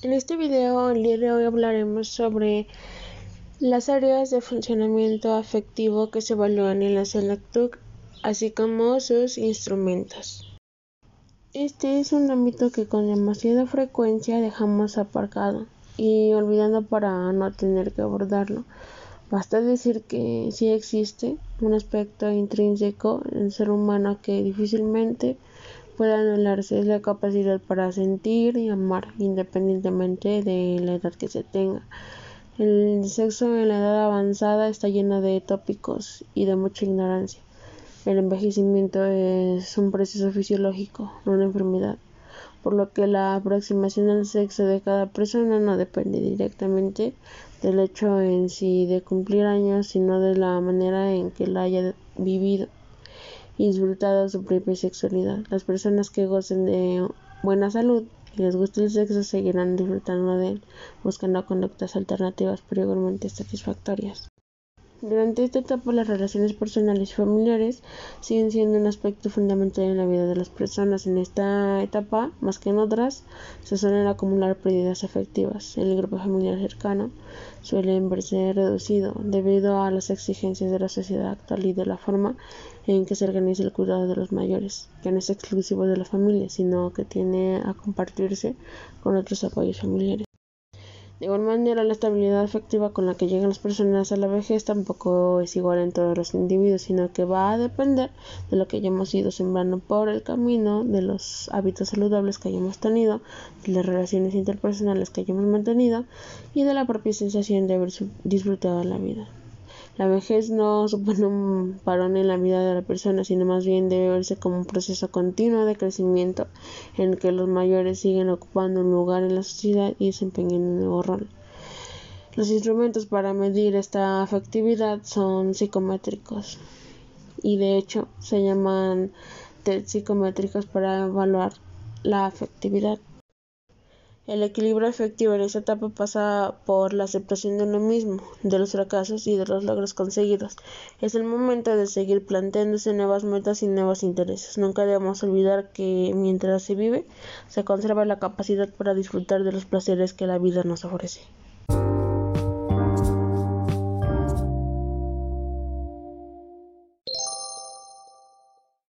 En este video, el día de hoy hablaremos sobre las áreas de funcionamiento afectivo que se evalúan en la SELECTUC, así como sus instrumentos. Este es un ámbito que con demasiada frecuencia dejamos aparcado y olvidando para no tener que abordarlo. Basta decir que sí existe un aspecto intrínseco en el ser humano que difícilmente puede anularse es la capacidad para sentir y amar independientemente de la edad que se tenga. El sexo en la edad avanzada está lleno de tópicos y de mucha ignorancia. El envejecimiento es un proceso fisiológico, no una enfermedad, por lo que la aproximación al sexo de cada persona no depende directamente del hecho en sí de cumplir años, sino de la manera en que la haya vivido y disfrutado su propia sexualidad. Las personas que gocen de buena salud y les guste el sexo seguirán disfrutando de él, buscando conductas alternativas pero igualmente satisfactorias. Durante esta etapa las relaciones personales y familiares siguen siendo un aspecto fundamental en la vida de las personas. En esta etapa, más que en otras, se suelen acumular pérdidas afectivas. El grupo familiar cercano suele verse reducido debido a las exigencias de la sociedad actual y de la forma en que se organiza el cuidado de los mayores, que no es exclusivo de la familia, sino que tiene a compartirse con otros apoyos familiares. De igual manera, la estabilidad afectiva con la que llegan las personas a la vejez tampoco es igual en todos los individuos, sino que va a depender de lo que hayamos ido sembrando por el camino, de los hábitos saludables que hayamos tenido, de las relaciones interpersonales que hayamos mantenido y de la propia sensación de haber disfrutado la vida. La vejez no supone un parón en la vida de la persona, sino más bien debe verse como un proceso continuo de crecimiento en el que los mayores siguen ocupando un lugar en la sociedad y desempeñando un nuevo rol. Los instrumentos para medir esta afectividad son psicométricos y de hecho se llaman test psicométricos para evaluar la afectividad. El equilibrio afectivo en esta etapa pasa por la aceptación de uno mismo, de los fracasos y de los logros conseguidos. Es el momento de seguir planteándose nuevas metas y nuevos intereses. Nunca debemos olvidar que mientras se vive, se conserva la capacidad para disfrutar de los placeres que la vida nos ofrece.